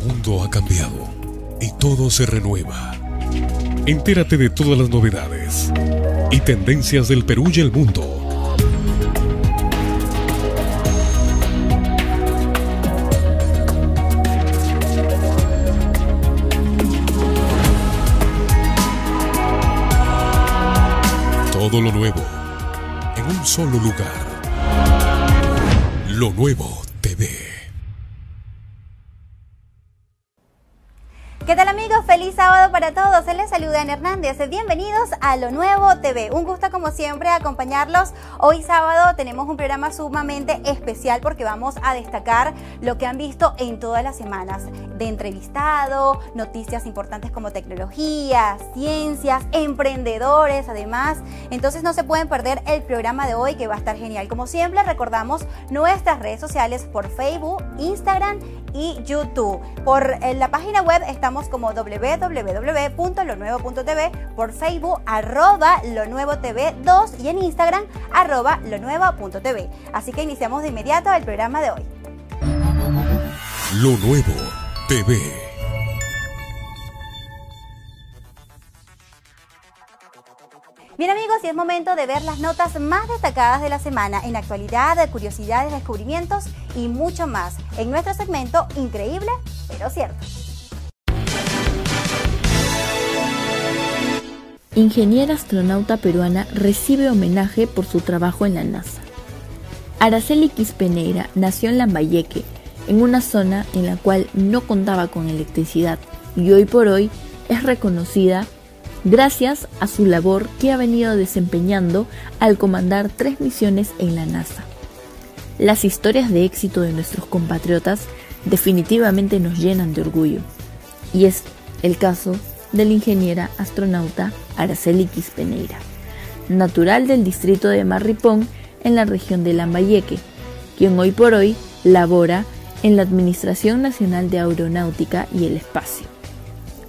mundo ha cambiado y todo se renueva. Entérate de todas las novedades y tendencias del Perú y el mundo. Todo lo nuevo en un solo lugar. Lo nuevo TV. ¿Qué tal amigos? Feliz sábado para todos. Se les saluda Ana Hernández. Bienvenidos a Lo Nuevo TV. Un gusto como siempre acompañarlos. Hoy sábado tenemos un programa sumamente especial porque vamos a destacar lo que han visto en todas las semanas. De entrevistado, noticias importantes como tecnología, ciencias, emprendedores además. Entonces no se pueden perder el programa de hoy que va a estar genial. Como siempre recordamos nuestras redes sociales por Facebook, Instagram y YouTube. Por la página web estamos como www.lonuevo.tv, por Facebook arroba lo nuevo TV 2 y en Instagram arroba lo nuevo.tv. Así que iniciamos de inmediato el programa de hoy. Lo nuevo TV. Bien amigos, y es momento de ver las notas más destacadas de la semana en actualidad, curiosidades, descubrimientos y mucho más en nuestro segmento Increíble pero cierto. Ingeniera astronauta peruana recibe homenaje por su trabajo en la NASA. Araceli Quispeneira nació en Lambayeque, en una zona en la cual no contaba con electricidad y hoy por hoy es reconocida gracias a su labor que ha venido desempeñando al comandar tres misiones en la NASA. Las historias de éxito de nuestros compatriotas definitivamente nos llenan de orgullo, y es el caso de la ingeniera astronauta Araceli Quispeneira, natural del distrito de Marripón en la región de Lambayeque, quien hoy por hoy labora en la Administración Nacional de Aeronáutica y el Espacio.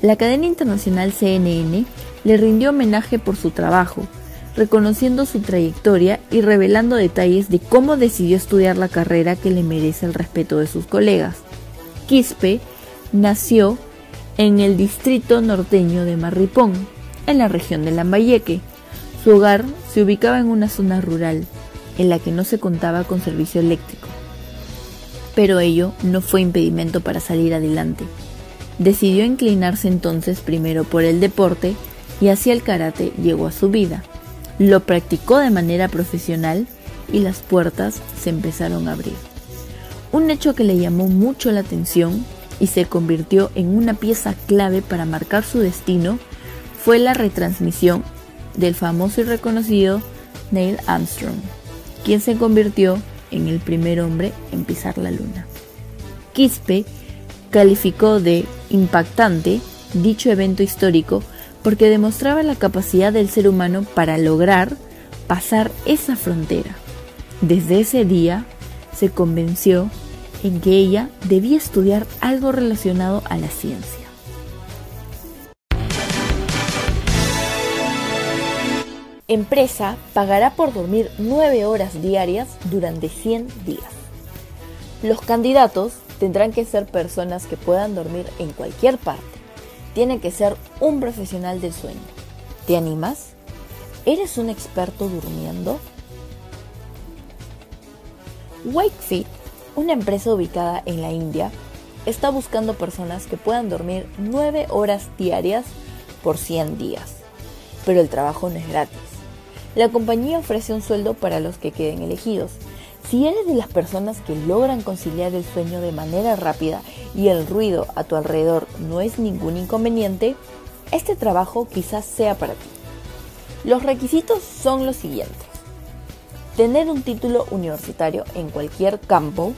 La cadena internacional CNN le rindió homenaje por su trabajo, reconociendo su trayectoria y revelando detalles de cómo decidió estudiar la carrera que le merece el respeto de sus colegas. Quispe nació en el distrito norteño de Marripón, en la región de Lambayeque. Su hogar se ubicaba en una zona rural, en la que no se contaba con servicio eléctrico. Pero ello no fue impedimento para salir adelante. Decidió inclinarse entonces primero por el deporte y hacia el karate llegó a su vida. Lo practicó de manera profesional y las puertas se empezaron a abrir. Un hecho que le llamó mucho la atención y se convirtió en una pieza clave para marcar su destino fue la retransmisión del famoso y reconocido Neil Armstrong, quien se convirtió en el primer hombre en pisar la luna. Quispe calificó de impactante dicho evento histórico porque demostraba la capacidad del ser humano para lograr pasar esa frontera. Desde ese día se convenció en que ella debía estudiar algo relacionado a la ciencia. Empresa pagará por dormir 9 horas diarias durante 100 días. Los candidatos tendrán que ser personas que puedan dormir en cualquier parte. Tiene que ser un profesional del sueño. ¿Te animas? ¿Eres un experto durmiendo? Wakefit una empresa ubicada en la India está buscando personas que puedan dormir 9 horas diarias por 100 días, pero el trabajo no es gratis. La compañía ofrece un sueldo para los que queden elegidos. Si eres de las personas que logran conciliar el sueño de manera rápida y el ruido a tu alrededor no es ningún inconveniente, este trabajo quizás sea para ti. Los requisitos son los siguientes tener un título universitario en cualquier campo,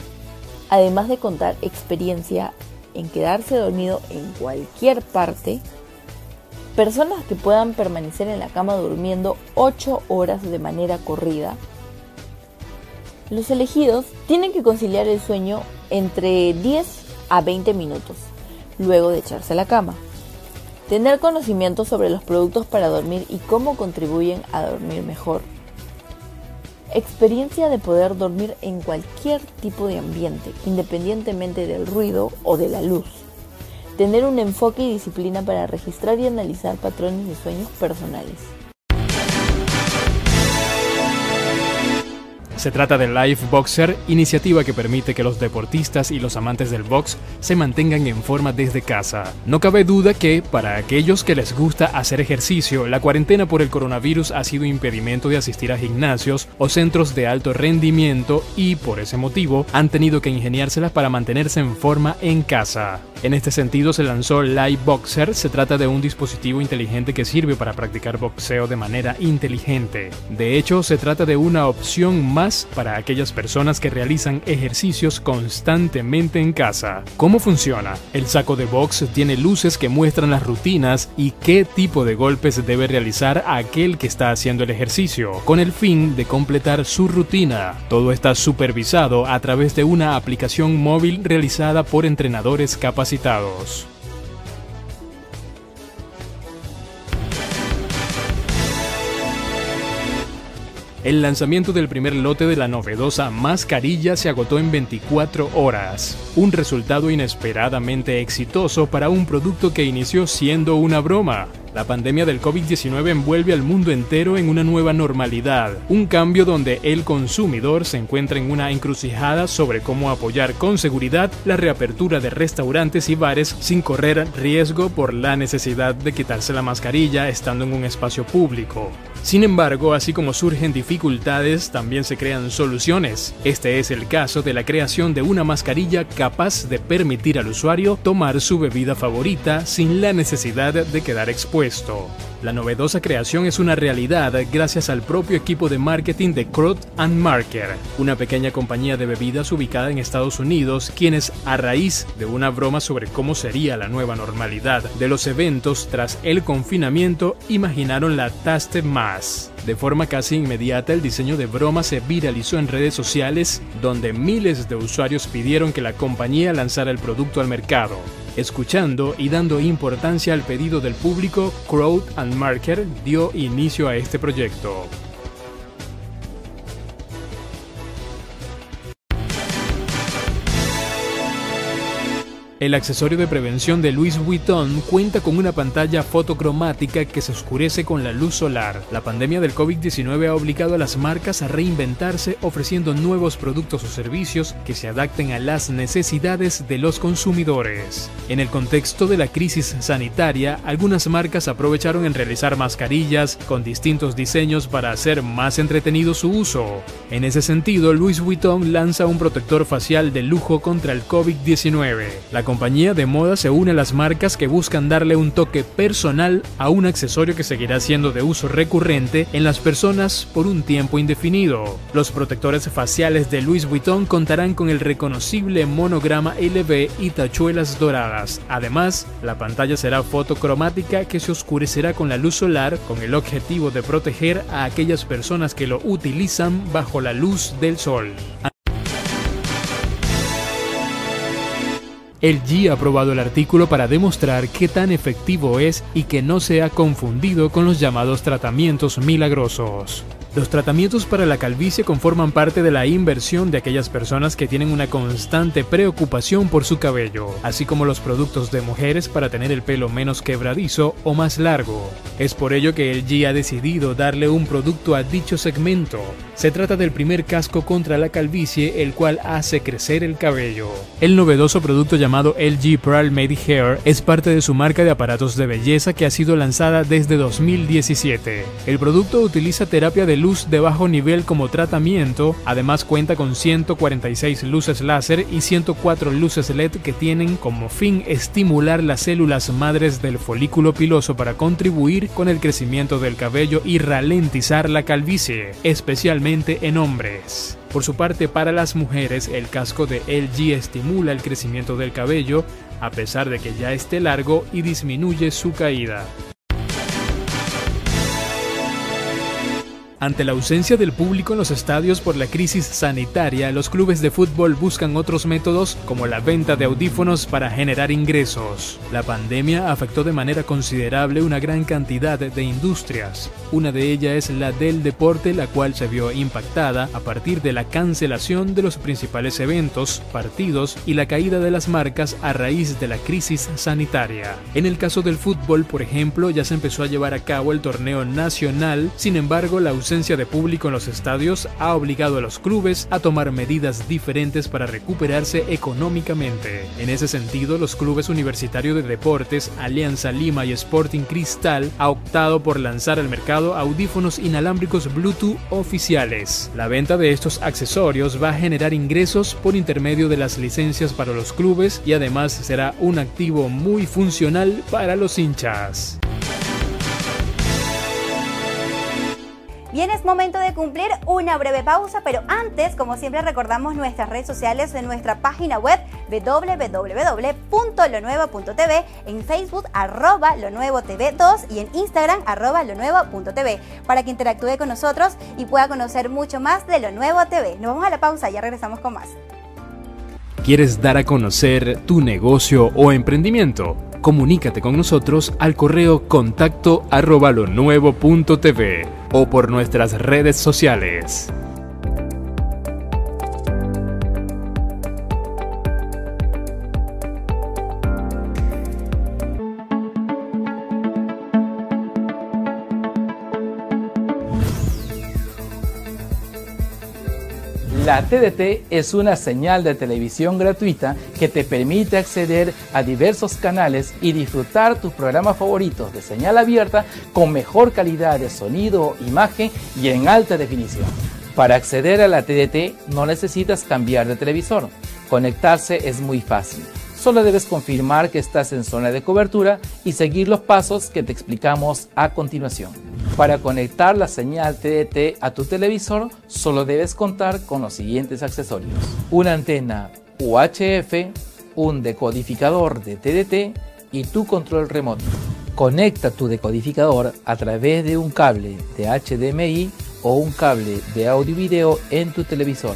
además de contar experiencia en quedarse dormido en cualquier parte, personas que puedan permanecer en la cama durmiendo 8 horas de manera corrida. Los elegidos tienen que conciliar el sueño entre 10 a 20 minutos, luego de echarse a la cama. Tener conocimiento sobre los productos para dormir y cómo contribuyen a dormir mejor experiencia de poder dormir en cualquier tipo de ambiente, independientemente del ruido o de la luz. Tener un enfoque y disciplina para registrar y analizar patrones de sueños personales. Se trata de Life Boxer, iniciativa que permite que los deportistas y los amantes del box se mantengan en forma desde casa. No cabe duda que, para aquellos que les gusta hacer ejercicio, la cuarentena por el coronavirus ha sido impedimento de asistir a gimnasios o centros de alto rendimiento y, por ese motivo, han tenido que ingeniárselas para mantenerse en forma en casa. En este sentido se lanzó Live Boxer, se trata de un dispositivo inteligente que sirve para practicar boxeo de manera inteligente. De hecho, se trata de una opción más para aquellas personas que realizan ejercicios constantemente en casa. ¿Cómo funciona? El saco de box tiene luces que muestran las rutinas y qué tipo de golpes debe realizar aquel que está haciendo el ejercicio, con el fin de completar su rutina. Todo está supervisado a través de una aplicación móvil realizada por entrenadores capacitados el lanzamiento del primer lote de la novedosa mascarilla se agotó en 24 horas, un resultado inesperadamente exitoso para un producto que inició siendo una broma. La pandemia del COVID-19 envuelve al mundo entero en una nueva normalidad, un cambio donde el consumidor se encuentra en una encrucijada sobre cómo apoyar con seguridad la reapertura de restaurantes y bares sin correr riesgo por la necesidad de quitarse la mascarilla estando en un espacio público. Sin embargo, así como surgen dificultades, también se crean soluciones. Este es el caso de la creación de una mascarilla capaz de permitir al usuario tomar su bebida favorita sin la necesidad de quedar expuesto la novedosa creación es una realidad gracias al propio equipo de marketing de Crot and Marker, una pequeña compañía de bebidas ubicada en Estados Unidos, quienes a raíz de una broma sobre cómo sería la nueva normalidad de los eventos tras el confinamiento, imaginaron la Taste De forma casi inmediata, el diseño de broma se viralizó en redes sociales, donde miles de usuarios pidieron que la compañía lanzara el producto al mercado. Escuchando y dando importancia al pedido del público, Crowd and Marker dio inicio a este proyecto. El accesorio de prevención de Louis Vuitton cuenta con una pantalla fotocromática que se oscurece con la luz solar. La pandemia del COVID-19 ha obligado a las marcas a reinventarse ofreciendo nuevos productos o servicios que se adapten a las necesidades de los consumidores. En el contexto de la crisis sanitaria, algunas marcas aprovecharon en realizar mascarillas con distintos diseños para hacer más entretenido su uso. En ese sentido, Louis Vuitton lanza un protector facial de lujo contra el COVID-19. La compañía de moda se une a las marcas que buscan darle un toque personal a un accesorio que seguirá siendo de uso recurrente en las personas por un tiempo indefinido. Los protectores faciales de Louis Vuitton contarán con el reconocible monograma LV y tachuelas doradas. Además, la pantalla será fotocromática que se oscurecerá con la luz solar con el objetivo de proteger a aquellas personas que lo utilizan bajo la luz del sol. El G ha aprobado el artículo para demostrar qué tan efectivo es y que no se ha confundido con los llamados tratamientos milagrosos. Los tratamientos para la calvicie conforman parte de la inversión de aquellas personas que tienen una constante preocupación por su cabello, así como los productos de mujeres para tener el pelo menos quebradizo o más largo. Es por ello que LG ha decidido darle un producto a dicho segmento. Se trata del primer casco contra la calvicie, el cual hace crecer el cabello. El novedoso producto llamado LG Pearl Made Hair es parte de su marca de aparatos de belleza que ha sido lanzada desde 2017. El producto utiliza terapia de luz de bajo nivel como tratamiento, además cuenta con 146 luces láser y 104 luces LED que tienen como fin estimular las células madres del folículo piloso para contribuir con el crecimiento del cabello y ralentizar la calvicie, especialmente en hombres. Por su parte, para las mujeres, el casco de LG estimula el crecimiento del cabello, a pesar de que ya esté largo y disminuye su caída. Ante la ausencia del público en los estadios por la crisis sanitaria, los clubes de fútbol buscan otros métodos como la venta de audífonos para generar ingresos. La pandemia afectó de manera considerable una gran cantidad de industrias. Una de ellas es la del deporte, la cual se vio impactada a partir de la cancelación de los principales eventos, partidos y la caída de las marcas a raíz de la crisis sanitaria. En el caso del fútbol, por ejemplo, ya se empezó a llevar a cabo el torneo nacional, sin embargo, la ausencia de público en los estadios ha obligado a los clubes a tomar medidas diferentes para recuperarse económicamente. En ese sentido, los clubes universitarios de deportes, Alianza Lima y Sporting Cristal ha optado por lanzar al mercado audífonos inalámbricos Bluetooth oficiales. La venta de estos accesorios va a generar ingresos por intermedio de las licencias para los clubes y además será un activo muy funcional para los hinchas. Bien, es momento de cumplir una breve pausa, pero antes, como siempre, recordamos nuestras redes sociales de nuestra página web www.lonuevo.tv, en Facebook arroba lo nuevo TV 2 y en Instagram arroba lo nuevo.tv para que interactúe con nosotros y pueda conocer mucho más de Lo Nuevo TV. Nos vamos a la pausa, ya regresamos con más. ¿Quieres dar a conocer tu negocio o emprendimiento? Comunícate con nosotros al correo contacto arroba o por nuestras redes sociales. La TDT es una señal de televisión gratuita que te permite acceder a diversos canales y disfrutar tus programas favoritos de señal abierta con mejor calidad de sonido, imagen y en alta definición. Para acceder a la TDT no necesitas cambiar de televisor. Conectarse es muy fácil. Solo debes confirmar que estás en zona de cobertura y seguir los pasos que te explicamos a continuación. Para conectar la señal TDT a tu televisor, solo debes contar con los siguientes accesorios. Una antena UHF, un decodificador de TDT y tu control remoto. Conecta tu decodificador a través de un cable de HDMI o un cable de audio video en tu televisor.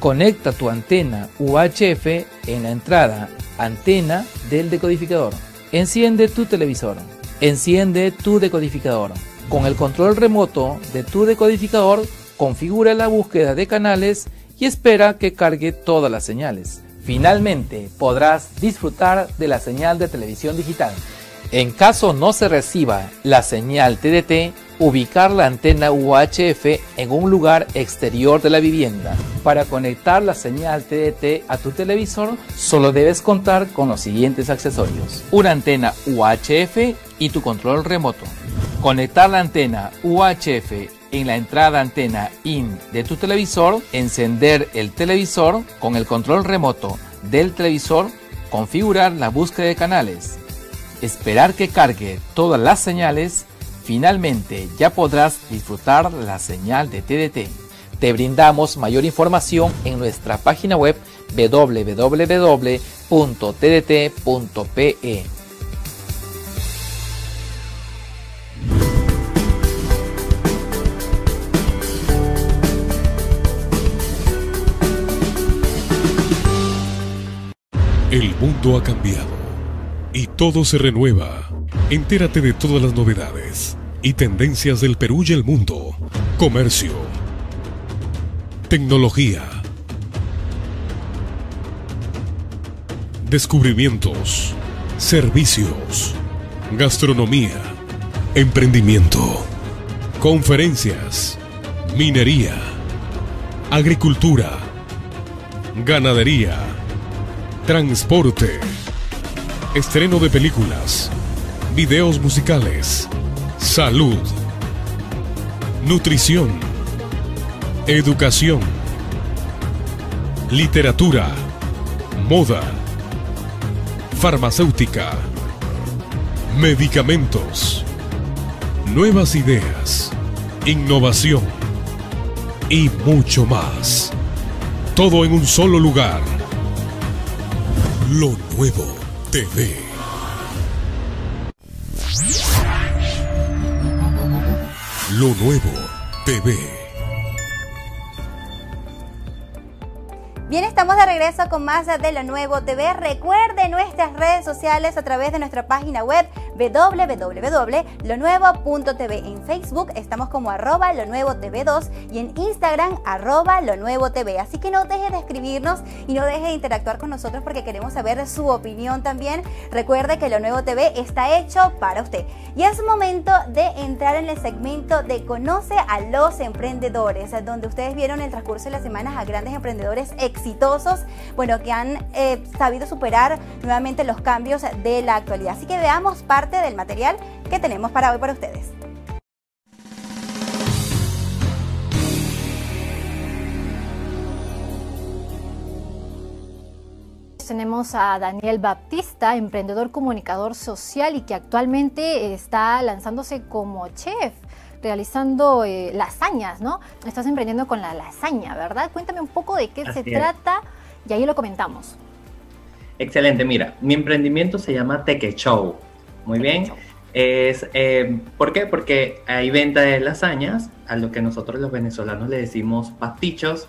Conecta tu antena UHF en la entrada antena del decodificador. Enciende tu televisor. Enciende tu decodificador. Con el control remoto de tu decodificador, configura la búsqueda de canales y espera que cargue todas las señales. Finalmente, podrás disfrutar de la señal de televisión digital. En caso no se reciba la señal TDT, ubicar la antena UHF en un lugar exterior de la vivienda. Para conectar la señal TDT a tu televisor, solo debes contar con los siguientes accesorios. Una antena UHF y tu control remoto. Conectar la antena UHF en la entrada antena IN de tu televisor, encender el televisor con el control remoto del televisor, configurar la búsqueda de canales, esperar que cargue todas las señales Finalmente, ya podrás disfrutar la señal de TDT. Te brindamos mayor información en nuestra página web www.tdt.pe. El mundo ha cambiado y todo se renueva. Entérate de todas las novedades y tendencias del Perú y el mundo. Comercio. Tecnología. Descubrimientos. Servicios. Gastronomía. Emprendimiento. Conferencias. Minería. Agricultura. Ganadería. Transporte. Estreno de películas videos musicales, salud, nutrición, educación, literatura, moda, farmacéutica, medicamentos, nuevas ideas, innovación y mucho más. Todo en un solo lugar. Lo nuevo TV. Lo Nuevo TV. Bien, estamos de regreso con más de Lo Nuevo TV. Recuerde nuestras redes sociales a través de nuestra página web www.lonuevo.tv. En Facebook estamos como arroba lo nuevo TV 2 y en Instagram arroba lo nuevo TV. Así que no deje de escribirnos y no deje de interactuar con nosotros porque queremos saber su opinión también. Recuerde que Lo Nuevo TV está hecho para usted. Y es momento de entrar en el segmento de Conoce a los emprendedores, donde ustedes vieron el transcurso de las semanas a grandes emprendedores exitosos, bueno, que han eh, sabido superar nuevamente los cambios de la actualidad. Así que veamos parte del material que tenemos para hoy para ustedes. tenemos a Daniel Baptista, emprendedor comunicador social y que actualmente está lanzándose como chef realizando eh, lasañas, ¿no? Estás emprendiendo con la lasaña, ¿verdad? Cuéntame un poco de qué se trata y ahí lo comentamos. Excelente, mira, mi emprendimiento se llama Teque Show. Muy bien. Es, eh, ¿Por qué? Porque hay venta de lasañas, a lo que nosotros los venezolanos le decimos pastichos,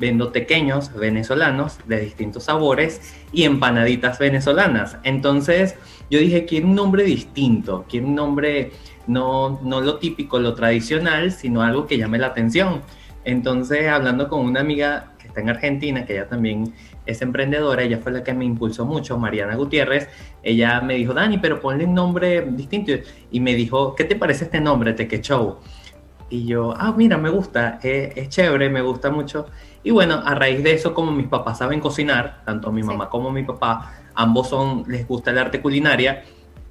vendo pequeños venezolanos de distintos sabores y empanaditas venezolanas. Entonces yo dije, quiero un nombre distinto, quiero un nombre no, no lo típico, lo tradicional, sino algo que llame la atención. Entonces, hablando con una amiga que está en Argentina, que ella también es emprendedora, ella fue la que me impulsó mucho, Mariana Gutiérrez, ella me dijo, Dani, pero ponle un nombre distinto. Y me dijo, ¿qué te parece este nombre, Teque Show? Y yo, ah, mira, me gusta, es, chévere, me gusta mucho. Y bueno, a raíz de eso, como mis papás saben cocinar, tanto mi mamá como mi papá, ambos son, les gusta el arte culinaria,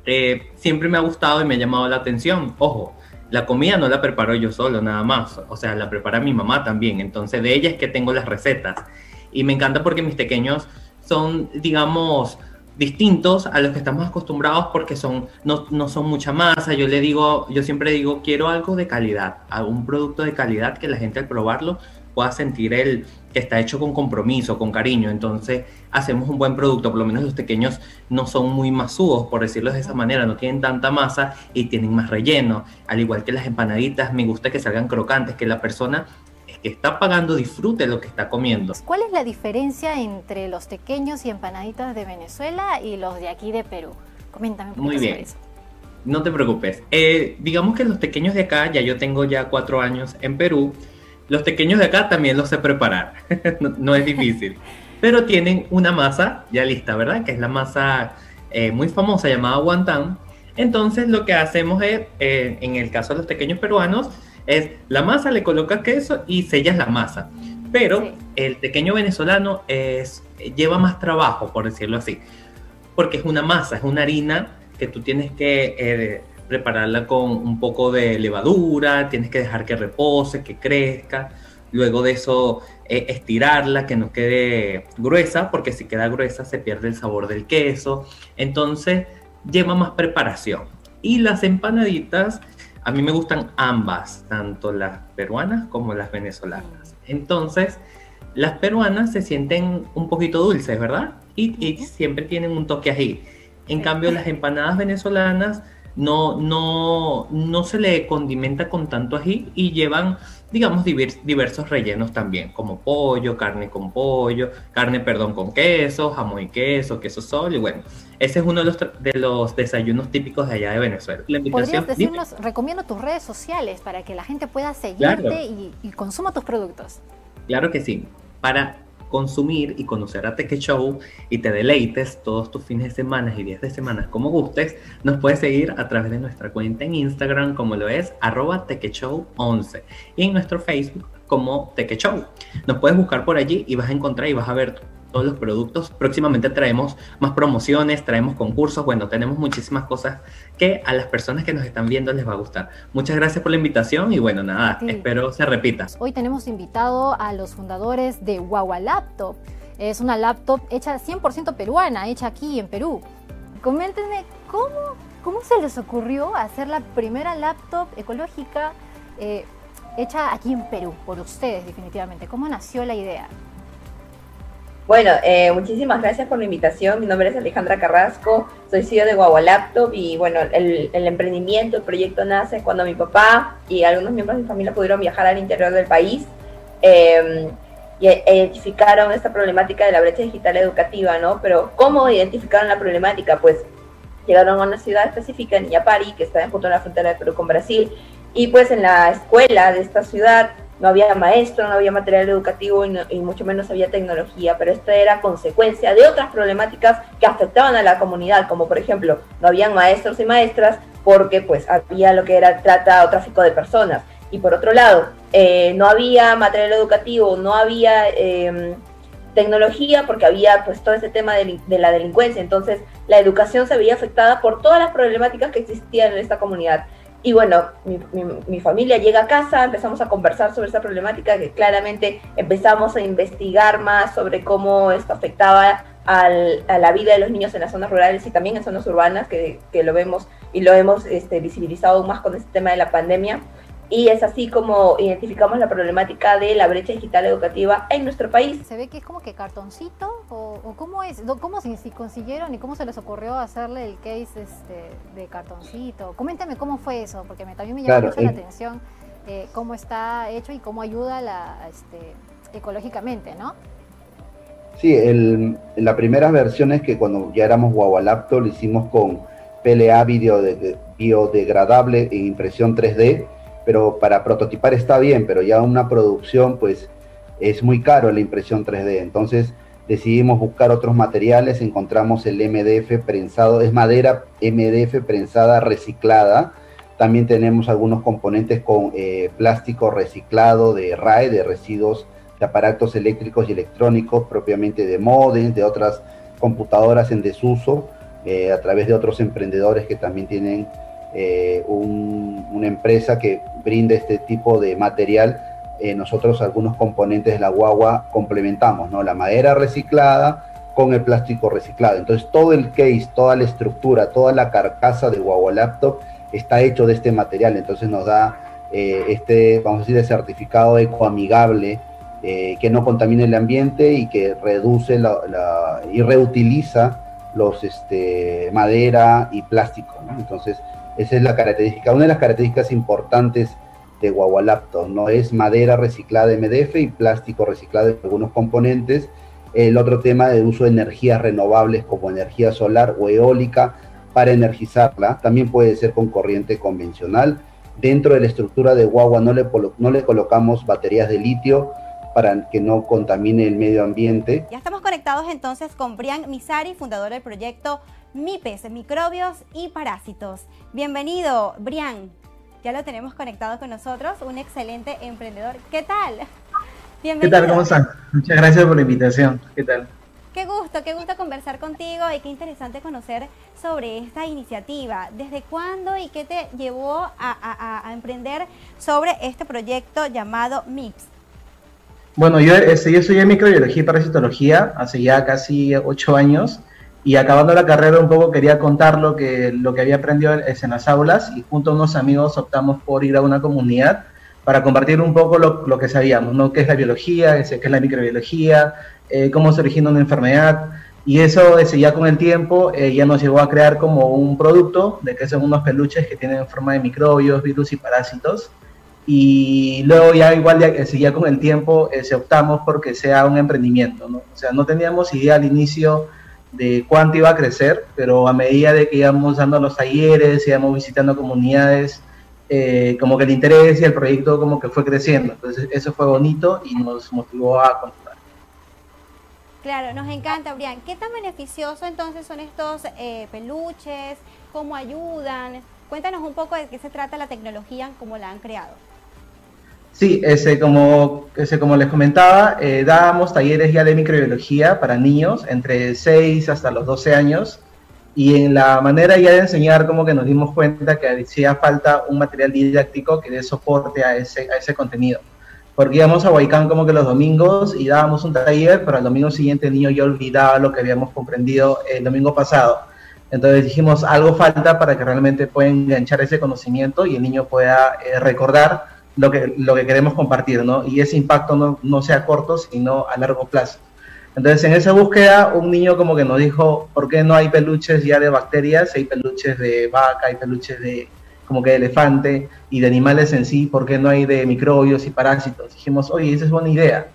eh, siempre me ha gustado y me ha llamado la atención. Ojo, la comida no la preparo yo solo, nada más. O sea, la prepara mi mamá también. Entonces, de ella es que tengo las recetas. Y me encanta porque mis pequeños son, digamos, distintos a los que estamos acostumbrados porque son, no, no, son mucha masa. Yo le digo, yo siempre digo, quiero algo de calidad, algún producto de calidad que la gente al probarlo pueda sentir el que está hecho con compromiso, con cariño. Entonces hacemos un buen producto, por lo menos los pequeños no son muy masudos, por decirlo de esa manera, no tienen tanta masa y tienen más relleno. Al igual que las empanaditas, me gusta que salgan crocantes, que la persona que está pagando disfrute lo que está comiendo. ¿Cuál es la diferencia entre los pequeños y empanaditas de Venezuela y los de aquí de Perú? Coméntame un poco Muy bien. eso. No te preocupes. Eh, digamos que los pequeños de acá, ya yo tengo ya cuatro años en Perú, los pequeños de acá también los sé preparar, no, es difícil. Pero tienen una masa ya lista, ¿verdad? Que es la masa eh, muy famosa llamada guantán. Entonces lo que hacemos es, eh, en el caso de los pequeños peruanos, es la masa, le colocas queso y sellas la masa. Pero el pequeño venezolano es, lleva más trabajo, por decirlo así, porque es una masa, es una harina que tú tienes que eh, prepararla con un poco de levadura, tienes que dejar que repose, que crezca. Luego de eso, eh, estirarla, que no quede gruesa, porque si queda gruesa se pierde el sabor del queso. Entonces, lleva más preparación. Y las empanaditas, a mí me gustan ambas, tanto las peruanas como las venezolanas. Entonces, las peruanas se sienten un poquito dulces, ¿verdad? Y, siempre tienen un toque ají. En cambio, las empanadas venezolanas no, no, no se le condimenta con tanto ají y llevan, digamos, diversos rellenos también, como pollo, carne con pollo, carne, perdón, con queso, jamón y queso, queso sol, y bueno, ese es uno de los, de los desayunos típicos de allá de Venezuela. ¿Podrías decirnos, recomiendo tus redes sociales para que la gente pueda seguirte y, y consuma tus productos? Claro que sí. Para consumir y conocer a Teque Show y te deleites todos tus fines de semana y días de semana como gustes, nos puedes seguir a través de nuestra cuenta en Instagram como lo es arroba tequeshow11 y en nuestro Facebook como Teque Show. Nos puedes buscar por allí y vas a encontrar y vas a ver todos los productos. Próximamente traemos más promociones, traemos concursos, bueno, tenemos muchísimas cosas que a las personas que nos están viendo les va a gustar. Muchas gracias por la invitación y bueno, nada, espero se repita. Hoy tenemos invitado a los fundadores de Guagua Laptop. Es una laptop hecha 100% peruana, hecha aquí en Perú. Coméntenme cómo, cómo se les ocurrió hacer la primera laptop ecológica eh, hecha aquí en Perú, por ustedes definitivamente. ¿Cómo nació la idea? Bueno, eh, muchísimas gracias por la invitación. Mi nombre es Alejandra Carrasco, soy CEO de Guagua Laptop y bueno, el, emprendimiento, el proyecto nace cuando mi papá y algunos miembros de mi familia pudieron viajar al interior del país em, y identificaron esta problemática de la brecha digital educativa, ¿no? Pero ¿cómo identificaron la problemática? Pues llegaron a una ciudad específica, en Illapari, que está junto a la frontera de Perú con Brasil, y pues en la escuela de esta ciudad no había maestro, no había material educativo y, mucho menos había tecnología, pero esto era consecuencia de otras problemáticas que afectaban a la comunidad, como por ejemplo, no habían maestros y maestras porque pues había lo que era trata o tráfico de personas. Y por otro lado, eh, no había material educativo, no había em, tecnología porque había pues todo ese tema de, de, la delincuencia. Entonces la educación se veía afectada por todas las problemáticas que existían en esta comunidad. Y bueno, mi, familia llega a casa, empezamos a conversar sobre esta problemática, que claramente empezamos a investigar más sobre cómo esto afectaba a la vida de los niños en las zonas rurales y también en zonas urbanas, que, lo vemos y lo hemos este, visibilizado más con este tema de la pandemia y es así como identificamos la problemática de la brecha digital educativa en nuestro país. Se ve que es como que cartoncito o, cómo es, cómo si, consiguieron y cómo se les ocurrió hacerle el case este, de cartoncito. Coméntame cómo fue eso, porque me, también me llama mucho la atención eh, cómo está hecho y cómo ayuda la, este, ecológicamente, ¿no? Sí, el, la primera versión es que cuando ya éramos Guagualapto lo hicimos con PLA video de, biodegradable e impresión 3D pero para prototipar está bien, pero ya una producción pues es muy caro la impresión 3D. Entonces decidimos buscar otros materiales, encontramos el MDF prensado, es madera MDF prensada reciclada. También tenemos algunos componentes con eh, plástico reciclado de RAE, de residuos de aparatos eléctricos y electrónicos, propiamente de modems, de otras computadoras en desuso, eh, a través de otros emprendedores que también tienen eh, una empresa que brinde este tipo de material, eh, nosotros algunos componentes de la guagua complementamos, ¿no? La madera reciclada con el plástico reciclado. Entonces todo el case, toda la estructura, toda la carcasa de guagua laptop está hecho de este material. Entonces nos da eh, este, vamos a decir, el certificado ecoamigable que no contamina el ambiente y que reduce la, y reutiliza los este, madera y plástico. Entonces esa es la característica, una de las características importantes de Guagualapto, ¿no? Es madera reciclada MDF y plástico reciclado en algunos componentes. El otro tema de uso de energías renovables como energía solar o eólica para energizarla, también puede ser con corriente convencional. Dentro de la estructura de Guagua no le, no le colocamos baterías de litio para que no contamine el medio ambiente. Ya estamos conectados entonces con Brian Misari, fundador del proyecto MIPES, microbios y parásitos. Bienvenido, Brian. Ya lo tenemos conectado con nosotros, un excelente emprendedor. ¿Qué tal? Bienvenido. ¿Qué tal? ¿Cómo están? Muchas gracias por la invitación. ¿Qué tal? Qué gusto, qué gusto conversar contigo y qué interesante conocer sobre esta iniciativa. ¿Desde cuándo y qué te llevó a, emprender sobre este proyecto llamado MIPS? Bueno, yo, este, yo estudié microbiología y parasitología hace ya casi ocho años y acabando la carrera un poco quería contar lo que, lo que había aprendido en las aulas y junto a unos amigos optamos por ir a una comunidad para compartir un poco lo, lo que sabíamos, ¿no? qué es la biología, qué es la microbiología, eh, cómo se origina una enfermedad. Y eso ese, ya con el tiempo eh, ya nos llevó a crear como un producto de que son unos peluches que tienen forma de microbios, virus y parásitos. Y luego ya igual ya, ya con el tiempo se optamos porque sea un emprendimiento. ¿no? O sea, no teníamos idea al inicio de cuánto iba a crecer, pero a medida de que íbamos dando los talleres, íbamos visitando comunidades, eh, como que el interés y el proyecto como que fue creciendo. Entonces eso fue bonito y nos motivó a continuar. Claro, nos encanta, Brian. ¿Qué tan beneficioso entonces son estos eh, peluches? ¿Cómo ayudan? Cuéntanos un poco de qué se trata la tecnología, cómo la han creado. Sí, ese, como, ese, como les comentaba, eh, dábamos talleres ya de microbiología para niños entre 6 hasta los 12 años y en la manera ya de enseñar como que nos dimos cuenta que hacía falta un material didáctico que dé soporte a ese, a ese contenido. Porque íbamos a Huaycán como que los domingos y dábamos un taller, pero al domingo siguiente el niño ya olvidaba lo que habíamos comprendido el domingo pasado. Entonces dijimos, algo falta para que realmente pueda enganchar ese conocimiento y el niño pueda eh, recordar lo que, lo que queremos compartir, ¿no? Y ese impacto no, no sea corto, sino a largo plazo. Entonces, en esa búsqueda, un niño como que nos dijo, ¿por qué no hay peluches ya de bacterias? Hay peluches de vaca, hay peluches de como que de elefante y de animales en sí, ¿por qué no hay de microbios y parásitos? Dijimos, oye, esa es buena idea.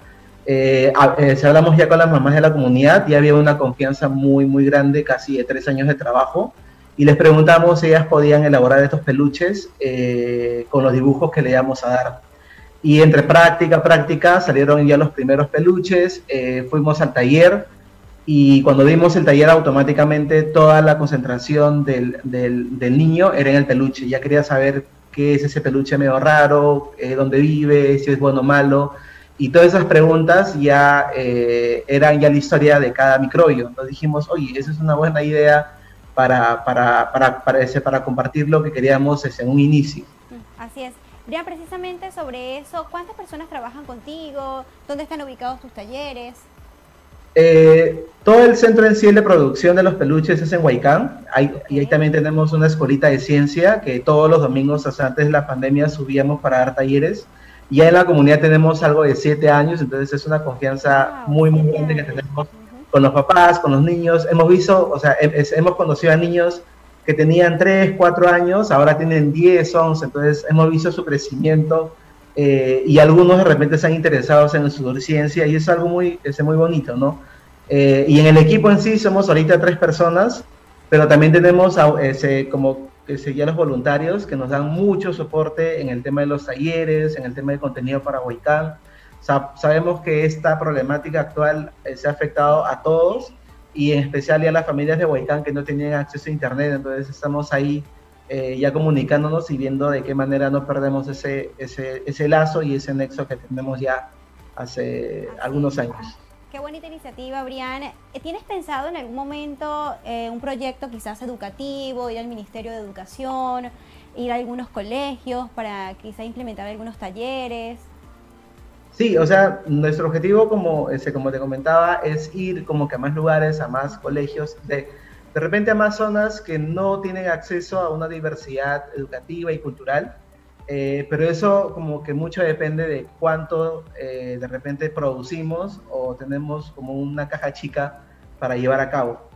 Eh, eh, si hablamos ya con las mamás de la comunidad, ya había una confianza muy, muy grande, casi de tres años de trabajo, y les preguntamos si ellas podían elaborar estos peluches eh, con los dibujos que le íbamos a dar. Y entre práctica, práctica, salieron ya los primeros peluches, eh, fuimos al taller y cuando vimos el taller automáticamente toda la concentración del, del, niño era en el peluche. Ya quería saber qué es ese peluche medio raro, eh, dónde vive, si es bueno o malo. Y todas esas preguntas ya eh, eran ya la historia de cada microbio. Entonces dijimos, oye, esa es una buena idea para, para, para, para, ese, para compartir lo que queríamos en un inicio. Así es. Brian, precisamente sobre eso, ¿cuántas personas trabajan contigo? ¿Dónde están ubicados tus talleres? Eh, todo el centro en sí de producción de los peluches es en Huaycán. Y ahí también tenemos una escuelita de ciencia que todos los domingos, hasta antes de la pandemia, subíamos para dar talleres. Ya en la comunidad tenemos algo de siete años, entonces es una confianza muy, muy grande que tenemos con los papás, con los niños. Hemos visto, o sea, hemos conocido a niños que tenían 3, 4 años, ahora tienen 10, 11, entonces hemos visto su crecimiento eh, y algunos de repente se han interesado en su ciencia y es algo muy, es muy bonito, ¿no? Eh, y en el equipo en sí somos ahorita tres personas, pero también tenemos ese, como ese, ya los voluntarios que nos dan mucho soporte en el tema de los talleres, en el tema de contenido para Huaycán. Sabemos que esta problemática actual eh, se ha afectado a todos y en especial a las familias de Huaycán que no tenían acceso a Internet. Entonces estamos ahí eh, ya comunicándonos y viendo de qué manera no perdemos ese, ese, ese lazo y ese nexo que tenemos ya hace algunos años. Qué bonita iniciativa, Brian. Eh, ¿Tienes pensado en algún momento eh, un proyecto quizás educativo, ir al Ministerio de Educación, ir a algunos colegios para quizás implementar algunos talleres? Sí, o sea, nuestro objetivo, como, ese, como te comentaba, es ir como que a más lugares, a más colegios, de, de repente a más zonas que no tienen acceso a una diversidad educativa y cultural, eh, pero eso como que mucho depende de cuánto eh, de repente producimos o tenemos como una caja chica para llevar a cabo.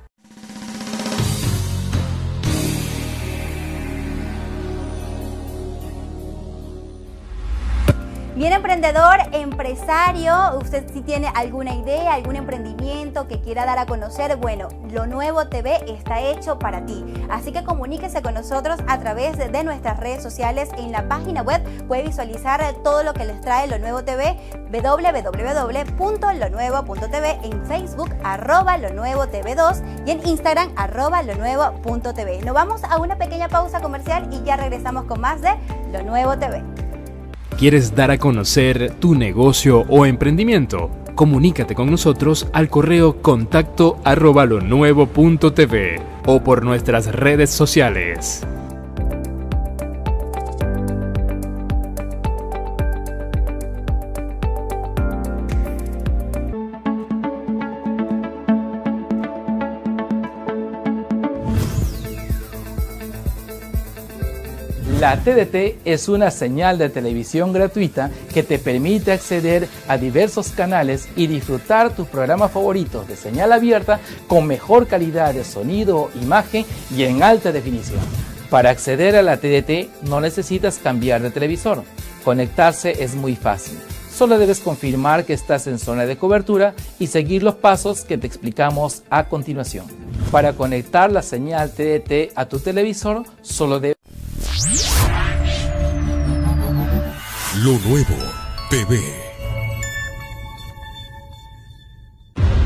Emprendedor, empresario, usted si tiene alguna idea, algún emprendimiento que quiera dar a conocer, bueno, Lo Nuevo TV está hecho para ti. Así que comuníquese con nosotros a través de nuestras redes sociales en la página web. Puede visualizar todo lo que les trae Lo Nuevo TV, www.lonuevo.tv, en Facebook, arroba Lo Nuevo TV 2 y en Instagram, arroba Lo Nuevo.tv. Nos vamos a una pequeña pausa comercial y ya regresamos con más de Lo Nuevo TV. ¿Quieres dar a conocer tu negocio o emprendimiento? Comunícate con nosotros al correo contacto arroba punto TV o por nuestras redes sociales. La TDT es una señal de televisión gratuita que te permite acceder a diversos canales y disfrutar tus programas favoritos de señal abierta con mejor calidad de sonido, imagen y en alta definición. Para acceder a la TDT no necesitas cambiar de televisor. Conectarse es muy fácil. Solo debes confirmar que estás en zona de cobertura y seguir los pasos que te explicamos a continuación. Para conectar la señal TDT a tu televisor, solo debes Lo nuevo TV.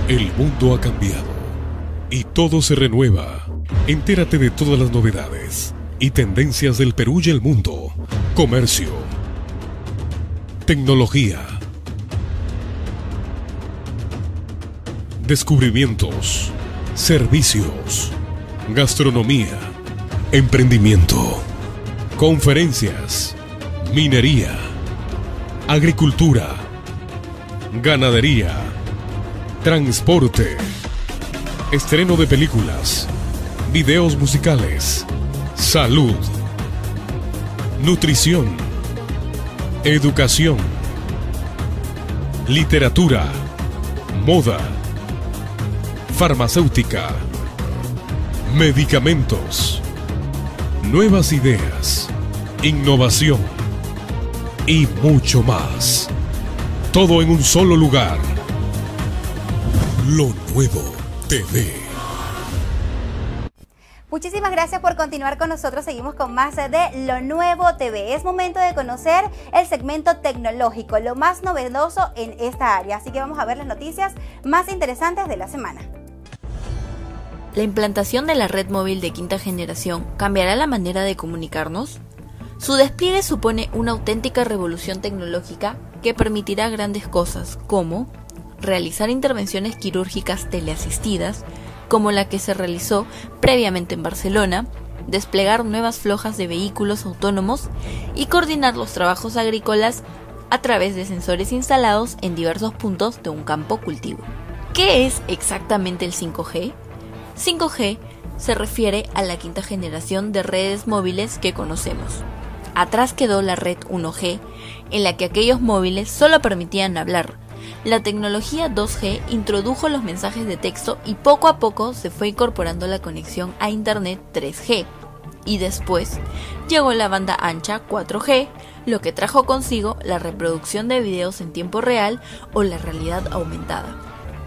El mundo ha cambiado y todo se renueva. Entérate de todas las novedades y tendencias del Perú y el mundo. Comercio. Tecnología. Descubrimientos. Servicios. Gastronomía. Emprendimiento. Conferencias. Minería agricultura, ganadería, transporte, estreno de películas, videos musicales, salud, nutrición, educación, literatura, moda, farmacéutica, medicamentos, nuevas ideas, innovación y mucho más. Todo en un solo lugar. Lo nuevo TV. Muchísimas gracias por continuar con nosotros. Seguimos con más de Lo Nuevo TV. Es momento de conocer el segmento tecnológico, lo más novedoso en esta área. Así que vamos a ver las noticias más interesantes de la semana. ¿La implantación de la red móvil de quinta generación cambiará la manera de comunicarnos? Su despliegue supone una auténtica revolución tecnológica que permitirá grandes cosas como realizar intervenciones quirúrgicas teleasistidas, como la que se realizó previamente en Barcelona, desplegar nuevas flojas de vehículos autónomos y coordinar los trabajos agrícolas a través de sensores instalados en diversos puntos de un campo cultivo. ¿Qué es exactamente el 5G? 5G se refiere a la quinta generación de redes móviles que conocemos. Atrás quedó la red 1G, en la que aquellos móviles solo permitían hablar, la tecnología 2G introdujo los mensajes de texto y poco a poco se fue incorporando la conexión a Internet 3G. Y después llegó la banda ancha 4G, lo que trajo consigo la reproducción de videos en tiempo real o la realidad aumentada.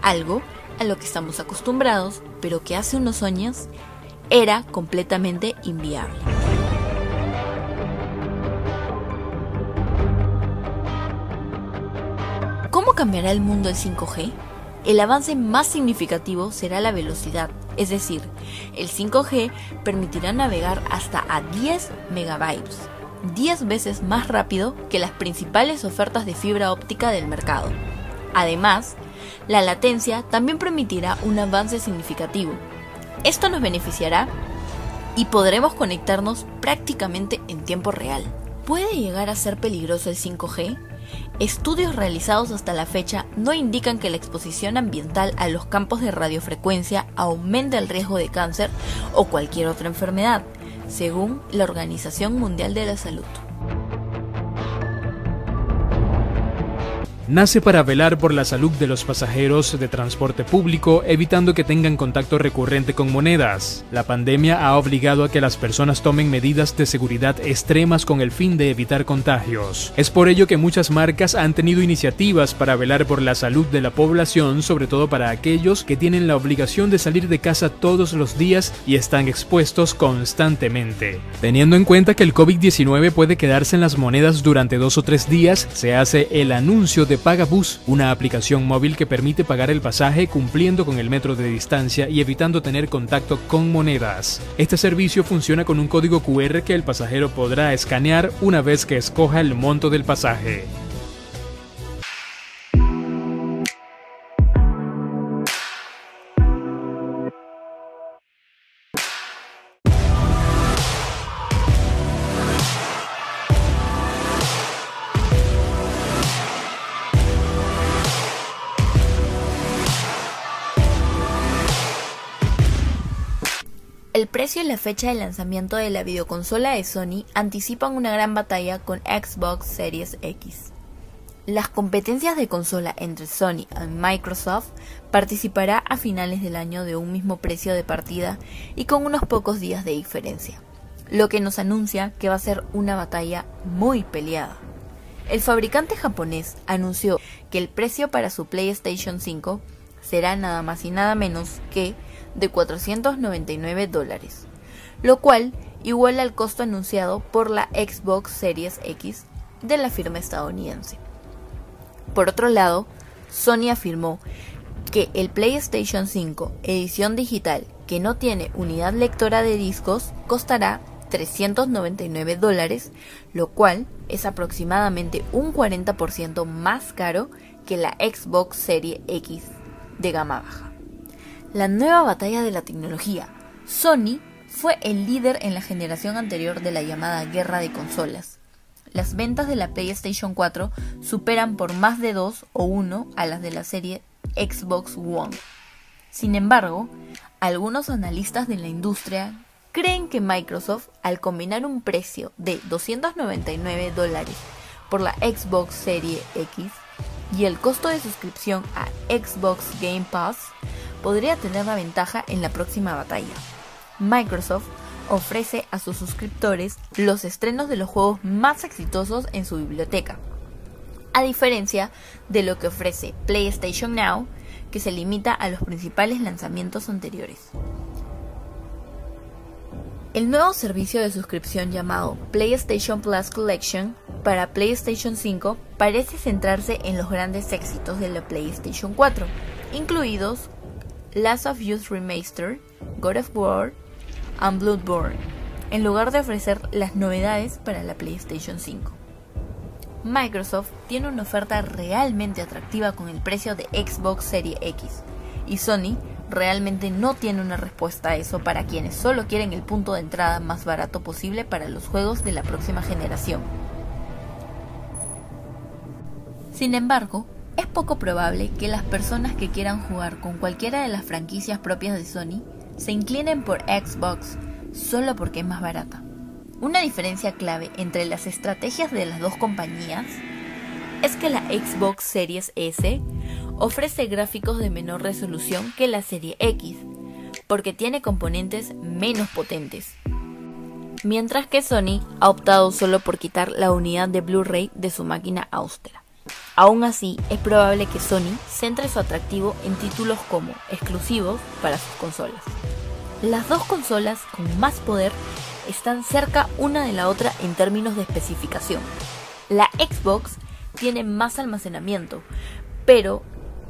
Algo a lo que estamos acostumbrados, pero que hace unos años era completamente inviable. ¿Cómo cambiará el mundo el 5G? El avance más significativo será la velocidad, es decir, el 5G permitirá navegar hasta a 10 megabytes, 10 veces más rápido que las principales ofertas de fibra óptica del mercado. Además, la latencia también permitirá un avance significativo. Esto nos beneficiará y podremos conectarnos prácticamente en tiempo real. ¿Puede llegar a ser peligroso el 5G? Estudios realizados hasta la fecha no indican que la exposición ambiental a los campos de radiofrecuencia aumente el riesgo de cáncer o cualquier otra enfermedad, según la Organización Mundial de la Salud. Nace para velar por la salud de los pasajeros de transporte público, evitando que tengan contacto recurrente con monedas. La pandemia ha obligado a que las personas tomen medidas de seguridad extremas con el fin de evitar contagios. Es por ello que muchas marcas han tenido iniciativas para velar por la salud de la población, sobre todo para aquellos que tienen la obligación de salir de casa todos los días y están expuestos constantemente. Teniendo en cuenta que el COVID-19 puede quedarse en las monedas durante dos o tres días, se hace el anuncio de Pagabus, una aplicación móvil que permite pagar el pasaje cumpliendo con el metro de distancia y evitando tener contacto con monedas. Este servicio funciona con un código QR que el pasajero podrá escanear una vez que escoja el monto del pasaje. Precio y la fecha de lanzamiento de la videoconsola de Sony anticipan una gran batalla con Xbox Series X. Las competencias de consola entre Sony y Microsoft participará a finales del año de un mismo precio de partida y con unos pocos días de diferencia, lo que nos anuncia que va a ser una batalla muy peleada. El fabricante japonés anunció que el precio para su PlayStation 5 será nada más y nada menos que de 499 dólares, lo cual iguala al costo anunciado por la Xbox Series X de la firma estadounidense. Por otro lado, Sony afirmó que el PlayStation 5 edición digital que no tiene unidad lectora de discos costará 399 dólares, lo cual es aproximadamente un 40% más caro que la Xbox Series X de gama baja la nueva batalla de la tecnología. Sony fue el líder en la generación anterior de la llamada guerra de consolas. Las ventas de la PlayStation 4 superan por más de 2 o 1 a las de la serie Xbox One. Sin embargo, algunos analistas de la industria creen que Microsoft, al combinar un precio de 299 dólares por la Xbox Serie X y el costo de suscripción a Xbox Game Pass, podría tener la ventaja en la próxima batalla. Microsoft ofrece a sus suscriptores los estrenos de los juegos más exitosos en su biblioteca, a diferencia de lo que ofrece PlayStation Now, que se limita a los principales lanzamientos anteriores. El nuevo servicio de suscripción llamado PlayStation Plus Collection para PlayStation 5 parece centrarse en los grandes éxitos de la PlayStation 4, incluidos Last of Us Remastered, God of War and Bloodborne, en lugar de ofrecer las novedades para la PlayStation 5. Microsoft tiene una oferta realmente atractiva con el precio de Xbox Series X y Sony realmente no tiene una respuesta a eso para quienes solo quieren el punto de entrada más barato posible para los juegos de la próxima generación. Sin embargo, es poco probable que las personas que quieran jugar con cualquiera de las franquicias propias de Sony se inclinen por Xbox solo porque es más barata. Una diferencia clave entre las estrategias de las dos compañías es que la Xbox Series S ofrece gráficos de menor resolución que la serie X, porque tiene componentes menos potentes. Mientras que Sony ha optado solo por quitar la unidad de Blu-ray de su máquina austera. Aún así, es probable que Sony centre su atractivo en títulos como exclusivos para sus consolas. Las dos consolas con más poder están cerca una de la otra en términos de especificación. La Xbox tiene más almacenamiento, pero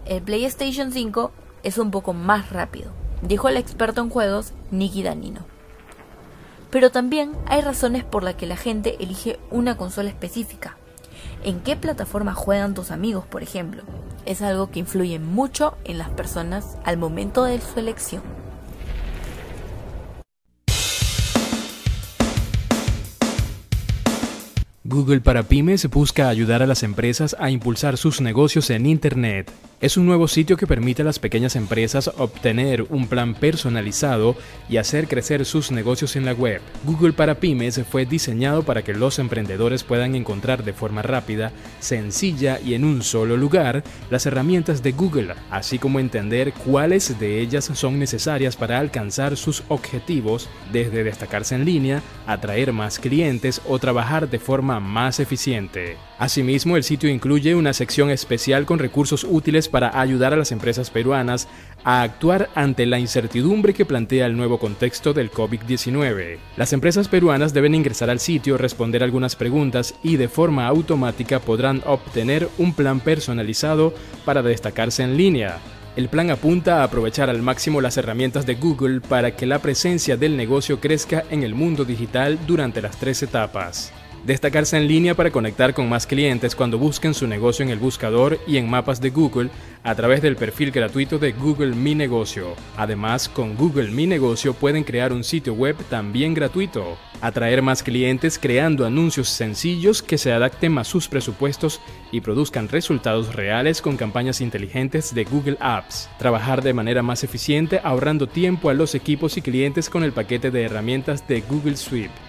el PlayStation 5 es un poco más rápido, dijo el experto en juegos Nicky Danino. Pero también hay razones por las que la gente elige una consola específica. En qué plataforma juegan tus amigos, por ejemplo, es algo que influye mucho en las personas al momento de su elección. Google para Pymes busca ayudar a las empresas a impulsar sus negocios en Internet. Es un nuevo sitio que permite a las pequeñas empresas obtener un plan personalizado y hacer crecer sus negocios en la web. Google para Pymes fue diseñado para que los emprendedores puedan encontrar de forma rápida, sencilla y en un solo lugar las herramientas de Google, así como entender cuáles de ellas son necesarias para alcanzar sus objetivos, desde destacarse en línea, atraer más clientes o trabajar de forma más eficiente. Asimismo, el sitio incluye una sección especial con recursos útiles para ayudar a las empresas peruanas a actuar ante la incertidumbre que plantea el nuevo contexto del COVID-19. Las empresas peruanas deben ingresar al sitio, responder algunas preguntas y de forma automática podrán obtener un plan personalizado para destacarse en línea. El plan apunta a aprovechar al máximo las herramientas de Google para que la presencia del negocio crezca en el mundo digital durante las tres etapas. Destacarse en línea para conectar con más clientes cuando busquen su negocio en el buscador y en mapas de Google a través del perfil gratuito de Google Mi Negocio. Además, con Google Mi Negocio pueden crear un sitio web también gratuito. Atraer más clientes creando anuncios sencillos que se adapten a sus presupuestos y produzcan resultados reales con campañas inteligentes de Google Apps. Trabajar de manera más eficiente ahorrando tiempo a los equipos y clientes con el paquete de herramientas de Google Suite.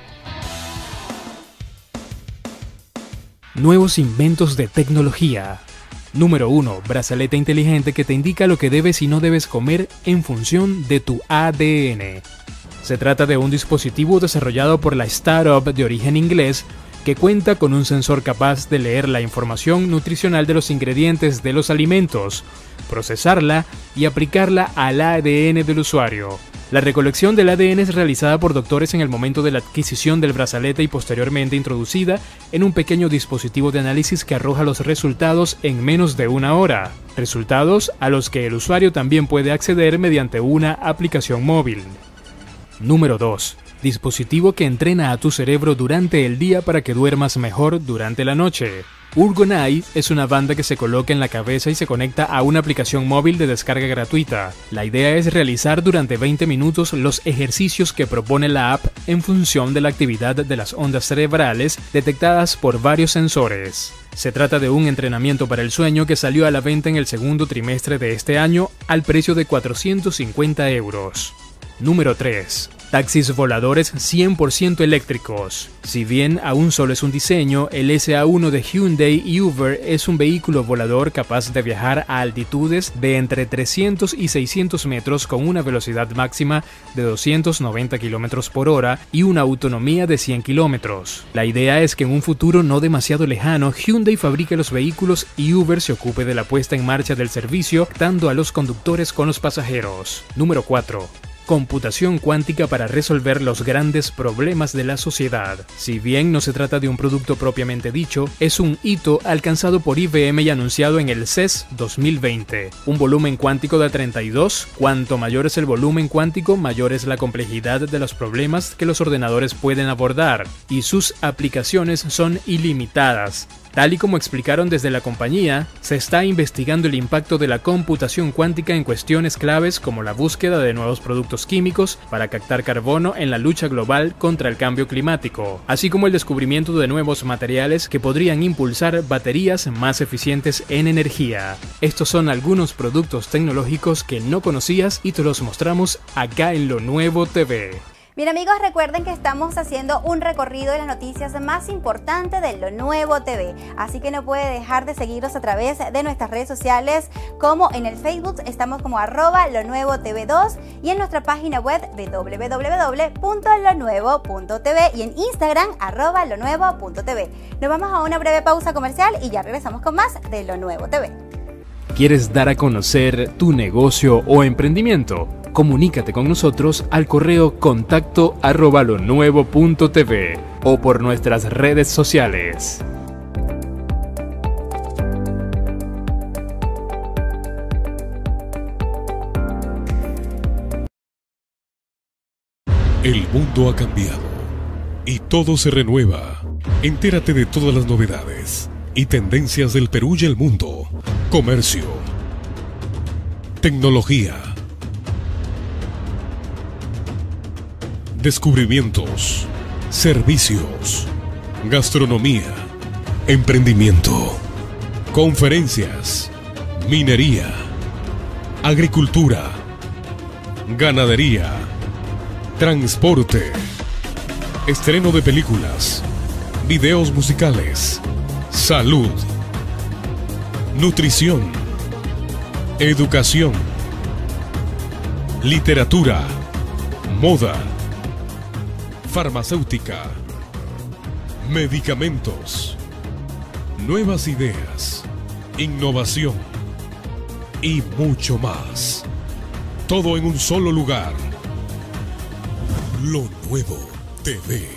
Nuevos inventos de tecnología. Número 1. Brazalete inteligente que te indica lo que debes y no debes comer en función de tu ADN. Se trata de un dispositivo desarrollado por la startup de origen inglés que cuenta con un sensor capaz de leer la información nutricional de los ingredientes de los alimentos, procesarla y aplicarla al ADN del usuario. La recolección del ADN es realizada por doctores en el momento de la adquisición del brazalete y posteriormente introducida en un pequeño dispositivo de análisis que arroja los resultados en menos de una hora, resultados a los que el usuario también puede acceder mediante una aplicación móvil. Número 2. Dispositivo que entrena a tu cerebro durante el día para que duermas mejor durante la noche. Urgonai es una banda que se coloca en la cabeza y se conecta a una aplicación móvil de descarga gratuita. La idea es realizar durante 20 minutos los ejercicios que propone la app en función de la actividad de las ondas cerebrales detectadas por varios sensores. Se trata de un entrenamiento para el sueño que salió a la venta en el segundo trimestre de este año al precio de 450 euros. Número 3. Taxis voladores 100% eléctricos. Si bien aún solo es un diseño, el SA1 de Hyundai y Uber es un vehículo volador capaz de viajar a altitudes de entre 300 y 600 metros con una velocidad máxima de 290 km por hora y una autonomía de 100 km. La idea es que en un futuro no demasiado lejano, Hyundai fabrique los vehículos y Uber se ocupe de la puesta en marcha del servicio, dando a los conductores con los pasajeros. Número 4 computación cuántica para resolver los grandes problemas de la sociedad. Si bien no se trata de un producto propiamente dicho, es un hito alcanzado por IBM y anunciado en el CES 2020. Un volumen cuántico de 32, cuanto mayor es el volumen cuántico, mayor es la complejidad de los problemas que los ordenadores pueden abordar, y sus aplicaciones son ilimitadas. Tal y como explicaron desde la compañía, se está investigando el impacto de la computación cuántica en cuestiones claves como la búsqueda de nuevos productos químicos para captar carbono en la lucha global contra el cambio climático, así como el descubrimiento de nuevos materiales que podrían impulsar baterías más eficientes en energía. Estos son algunos productos tecnológicos que no conocías y te los mostramos acá en Lo Nuevo TV. Bien amigos, recuerden que estamos haciendo un recorrido de las noticias más importantes de Lo Nuevo TV, así que no puede dejar de seguirnos a través de nuestras redes sociales, como en el Facebook estamos como arroba Lo Nuevo TV 2 y en nuestra página web www.lonuevo.tv y en Instagram arroba lonuevo.tv. Nos vamos a una breve pausa comercial y ya regresamos con más de Lo Nuevo TV. ¿Quieres dar a conocer tu negocio o emprendimiento? Comunícate con nosotros al correo contacto arroba o por nuestras redes sociales. El mundo ha cambiado y todo se renueva. Entérate de todas las novedades y tendencias del Perú y el mundo. Comercio. Tecnología descubrimientos, servicios, gastronomía, emprendimiento, conferencias, minería, agricultura, ganadería, transporte, estreno de películas, videos musicales, salud, nutrición, educación, literatura, moda, farmacéutica, medicamentos, nuevas ideas, innovación y mucho más. Todo en un solo lugar. Lo nuevo TV.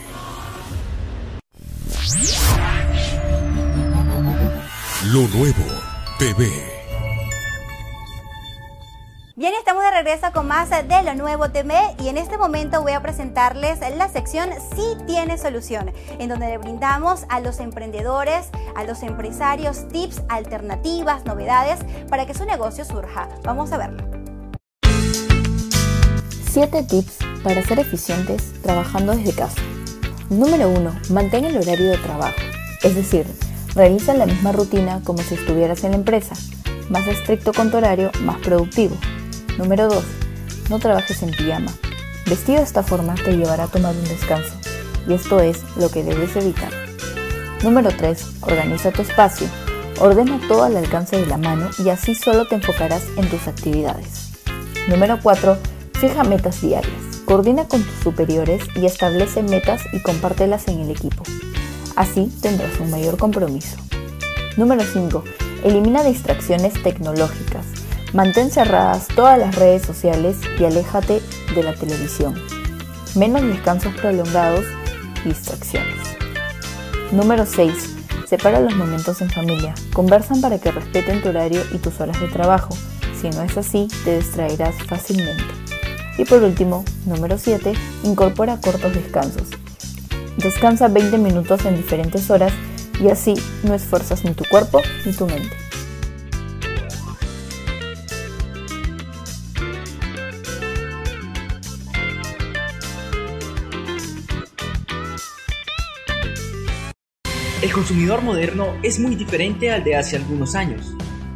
Lo nuevo TV. Regreso con más de lo nuevo TV y en este momento voy a presentarles la sección Sí tiene solución, en donde le brindamos a los emprendedores, a los empresarios tips, alternativas, novedades para que su negocio surja. Vamos a verlo. 7 tips para ser eficientes trabajando desde casa. Número 1. Mantén el horario de trabajo, es decir, realiza la misma rutina como si estuvieras en la empresa. Más estricto con tu horario, más productivo. Número 2. No trabajes en pijama. Vestido de esta forma te llevará a tomar un descanso, y esto es lo que debes evitar. Número 3. Organiza tu espacio. Ordena todo al alcance de la mano y así solo te enfocarás en tus actividades. Número 4. Fija metas diarias. Coordina con tus superiores y establece metas y compártelas en el equipo. Así tendrás un mayor compromiso. Número 5. Elimina distracciones tecnológicas. Mantén cerradas todas las redes sociales y aléjate de la televisión. Menos descansos prolongados y distracciones. Número 6. Separa los momentos en familia. Conversan para que respeten tu horario y tus horas de trabajo. Si no es así, te distraerás fácilmente. Y por último, número 7. Incorpora cortos descansos. Descansa 20 minutos en diferentes horas y así no esfuerzas ni tu cuerpo ni tu mente. El consumidor moderno es muy diferente al de hace algunos años.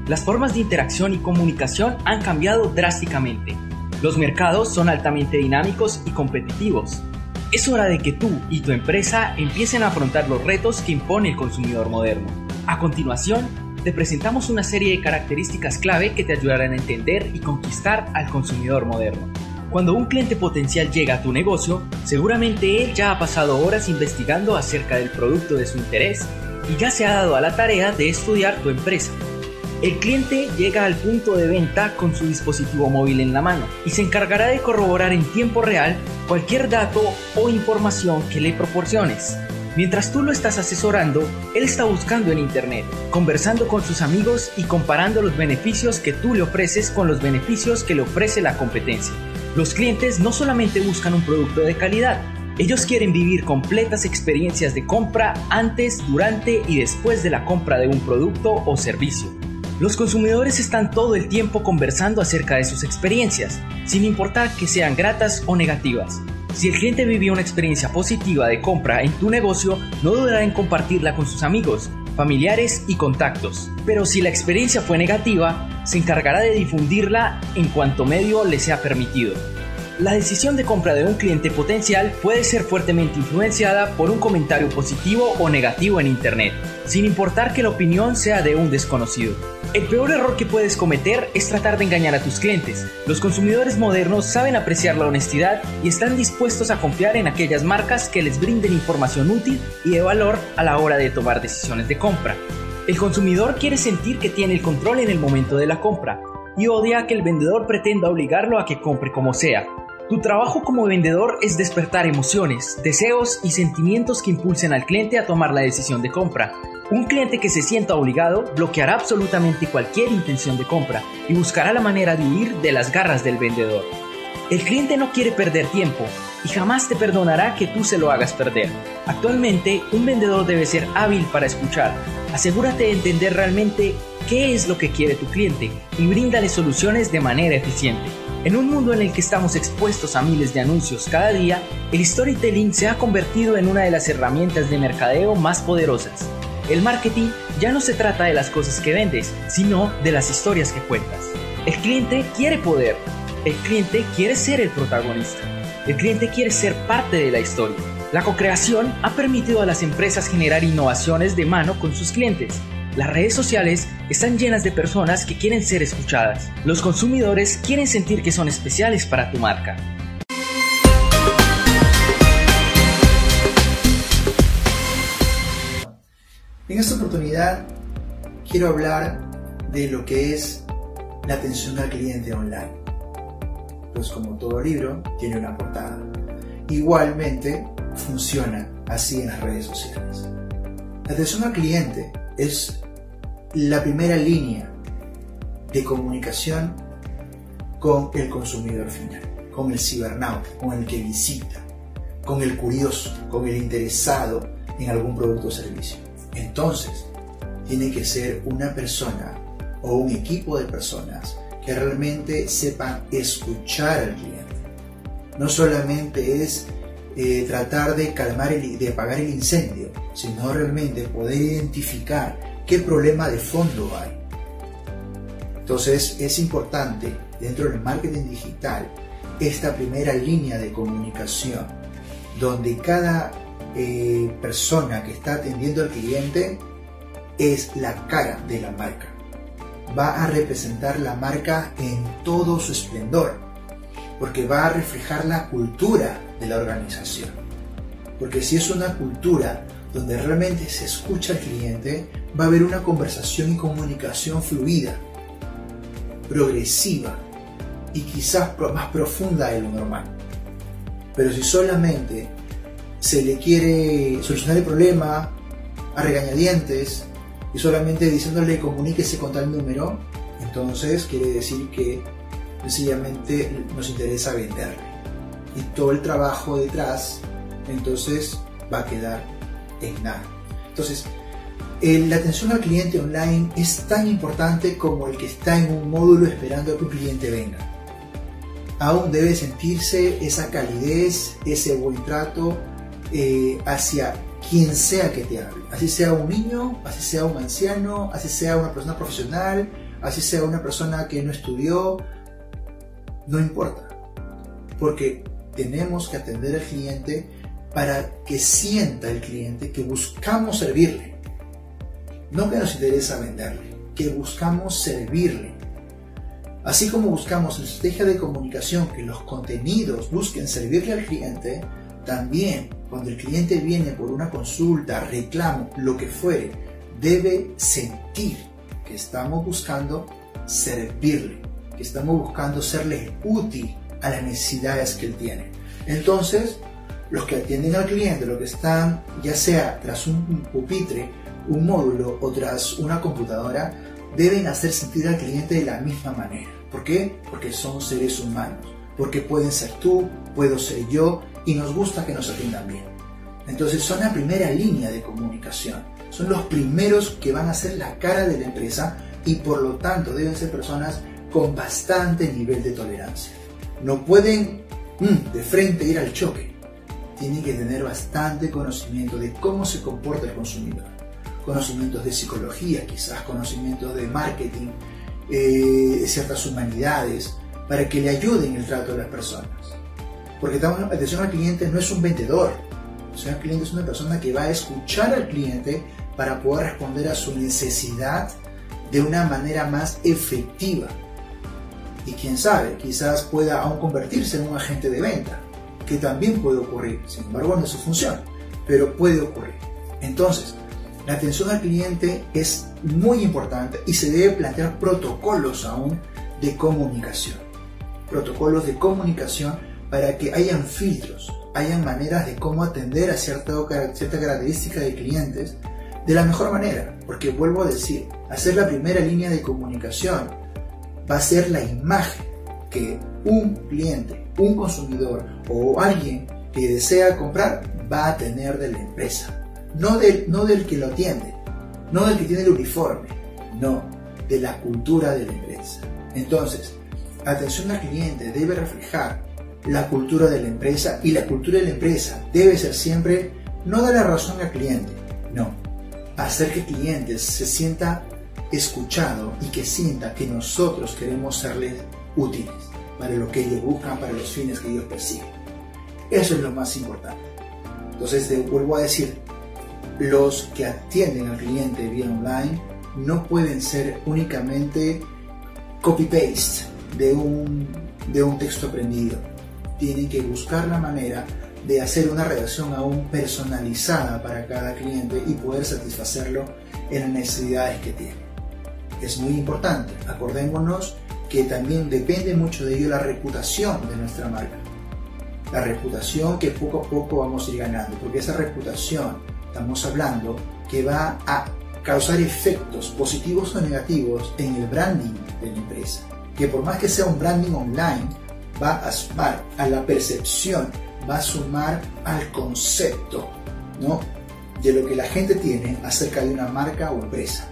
Las formas de interacción y comunicación han cambiado drásticamente. Los mercados son altamente dinámicos y competitivos. Es hora de que tú y tu empresa empiecen a afrontar los retos que impone el consumidor moderno. A continuación, te presentamos una serie de características clave que te ayudarán a entender y conquistar al consumidor moderno. Cuando un cliente potencial llega a tu negocio, seguramente él ya ha pasado horas investigando acerca del producto de su interés y ya se ha dado a la tarea de estudiar tu empresa. El cliente llega al punto de venta con su dispositivo móvil en la mano y se encargará de corroborar en tiempo real cualquier dato o información que le proporciones. Mientras tú lo estás asesorando, él está buscando en Internet, conversando con sus amigos y comparando los beneficios que tú le ofreces con los beneficios que le ofrece la competencia. Los clientes no solamente buscan un producto de calidad, ellos quieren vivir completas experiencias de compra antes, durante y después de la compra de un producto o servicio. Los consumidores están todo el tiempo conversando acerca de sus experiencias, sin importar que sean gratas o negativas. Si el cliente vivió una experiencia positiva de compra en tu negocio, no dudará en compartirla con sus amigos, familiares y contactos. Pero si la experiencia fue negativa, se encargará de difundirla en cuanto medio le sea permitido. La decisión de compra de un cliente potencial puede ser fuertemente influenciada por un comentario positivo o negativo en Internet, sin importar que la opinión sea de un desconocido. El peor error que puedes cometer es tratar de engañar a tus clientes. Los consumidores modernos saben apreciar la honestidad y están dispuestos a confiar en aquellas marcas que les brinden información útil y de valor a la hora de tomar decisiones de compra. El consumidor quiere sentir que tiene el control en el momento de la compra y odia que el vendedor pretenda obligarlo a que compre como sea. Tu trabajo como vendedor es despertar emociones, deseos y sentimientos que impulsen al cliente a tomar la decisión de compra. Un cliente que se sienta obligado bloqueará absolutamente cualquier intención de compra y buscará la manera de huir de las garras del vendedor. El cliente no quiere perder tiempo y jamás te perdonará que tú se lo hagas perder. Actualmente, un vendedor debe ser hábil para escuchar. Asegúrate de entender realmente qué es lo que quiere tu cliente y bríndale soluciones de manera eficiente. En un mundo en el que estamos expuestos a miles de anuncios cada día, el storytelling se ha convertido en una de las herramientas de mercadeo más poderosas. El marketing ya no se trata de las cosas que vendes, sino de las historias que cuentas. El cliente quiere poder, el cliente quiere ser el protagonista, el cliente quiere ser parte de la historia. La co-creación ha permitido a las empresas generar innovaciones de mano con sus clientes las redes sociales están llenas de personas que quieren ser escuchadas. Los consumidores quieren sentir que son especiales para tu marca. En esta oportunidad quiero hablar de lo que es la atención al cliente online. Pues como todo libro, tiene una portada. Igualmente funciona así en las redes sociales. La atención al cliente es la primera línea de comunicación con el consumidor final, con el cibernauta, con el que visita, con el curioso, con el interesado en algún producto o servicio. Entonces, tiene que ser una persona o un equipo de personas que realmente sepan escuchar al cliente. No solamente es eh, tratar de calmar, el, de apagar el incendio, sino realmente poder identificar qué problema de fondo hay. Entonces es importante dentro del marketing digital esta primera línea de comunicación donde cada eh, persona que está atendiendo al cliente es la cara de la marca. Va a representar la marca en todo su esplendor, porque va a reflejar la cultura de la organización. Porque si es una cultura donde realmente se escucha al cliente, va a haber una conversación y comunicación fluida, progresiva y quizás más profunda de lo normal. Pero si solamente se le quiere solucionar el problema a regañadientes y solamente diciéndole comuníquese con tal número, entonces quiere decir que sencillamente nos interesa venderle. Y todo el trabajo detrás, entonces va a quedar en nada. Entonces, la atención al cliente online es tan importante como el que está en un módulo esperando a que un cliente venga. Aún debe sentirse esa calidez, ese buen trato eh, hacia quien sea que te hable. Así sea un niño, así sea un anciano, así sea una persona profesional, así sea una persona que no estudió, no importa. porque tenemos que atender al cliente para que sienta el cliente que buscamos servirle. No que nos interesa venderle, que buscamos servirle. Así como buscamos en estrategia de comunicación que los contenidos busquen servirle al cliente, también cuando el cliente viene por una consulta, reclamo, lo que fuere, debe sentir que estamos buscando servirle, que estamos buscando serle útil a las necesidades que él tiene. Entonces, los que atienden al cliente, los que están ya sea tras un pupitre, un módulo o tras una computadora, deben hacer sentir al cliente de la misma manera. ¿Por qué? Porque son seres humanos. Porque pueden ser tú, puedo ser yo y nos gusta que nos atiendan bien. Entonces son la primera línea de comunicación. Son los primeros que van a ser la cara de la empresa y por lo tanto deben ser personas con bastante nivel de tolerancia. No pueden mm, de frente ir al choque. Tienen que tener bastante conocimiento de cómo se comporta el consumidor. Conocimientos de psicología, quizás conocimientos de marketing, eh, ciertas humanidades, para que le ayuden el trato de las personas. Porque atención al cliente no es un vendedor. Atención al cliente es una persona que va a escuchar al cliente para poder responder a su necesidad de una manera más efectiva. Y quién sabe, quizás pueda aún convertirse en un agente de venta, que también puede ocurrir, sin embargo no es su función, pero puede ocurrir. Entonces, la atención al cliente es muy importante y se debe plantear protocolos aún de comunicación. Protocolos de comunicación para que hayan filtros, hayan maneras de cómo atender a cierta, cierta característica de clientes de la mejor manera, porque vuelvo a decir, hacer la primera línea de comunicación va a ser la imagen que un cliente, un consumidor o alguien que desea comprar va a tener de la empresa. No del, no del que lo atiende, no del que tiene el uniforme, no, de la cultura de la empresa. Entonces, atención al cliente debe reflejar la cultura de la empresa y la cultura de la empresa debe ser siempre no dar la razón al cliente, no, hacer que el cliente se sienta escuchado y que sienta que nosotros queremos serles útiles para lo que ellos buscan, para los fines que ellos persiguen. Eso es lo más importante. Entonces, te vuelvo a decir, los que atienden al cliente vía online no pueden ser únicamente copy-paste de un, de un texto aprendido. Tienen que buscar la manera de hacer una redacción aún personalizada para cada cliente y poder satisfacerlo en las necesidades que tiene. Es muy importante, acordémonos que también depende mucho de ello la reputación de nuestra marca. La reputación que poco a poco vamos a ir ganando, porque esa reputación, estamos hablando, que va a causar efectos positivos o negativos en el branding de la empresa. Que por más que sea un branding online, va a sumar a la percepción va a sumar al concepto ¿no? de lo que la gente tiene acerca de una marca o empresa.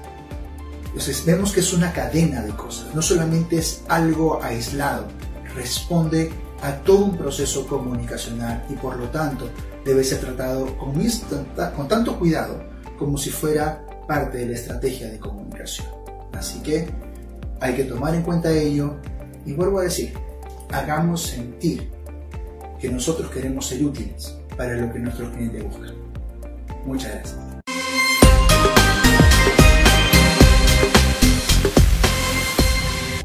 Entonces vemos que es una cadena de cosas, no solamente es algo aislado, responde a todo un proceso comunicacional y por lo tanto debe ser tratado con, con tanto cuidado como si fuera parte de la estrategia de comunicación. Así que hay que tomar en cuenta ello y vuelvo a decir, hagamos sentir que nosotros queremos ser útiles para lo que nuestros clientes buscan. Muchas gracias.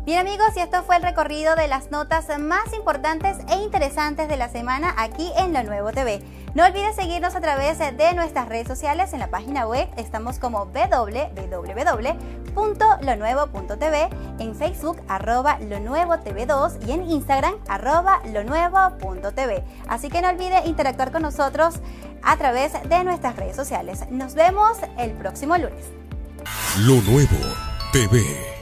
Bien amigos, y esto fue el recorrido de las notas más importantes e interesantes de la semana aquí en Lo Nuevo TV. No olvides seguirnos a través de nuestras redes sociales en la página web. Estamos como www.lonuevo.tv, en Facebook arroba lo nuevo TV2 y en Instagram arroba lo nuevo.tv. Así que no olvide interactuar con nosotros a través de nuestras redes sociales. Nos vemos el próximo lunes. Lo Nuevo TV.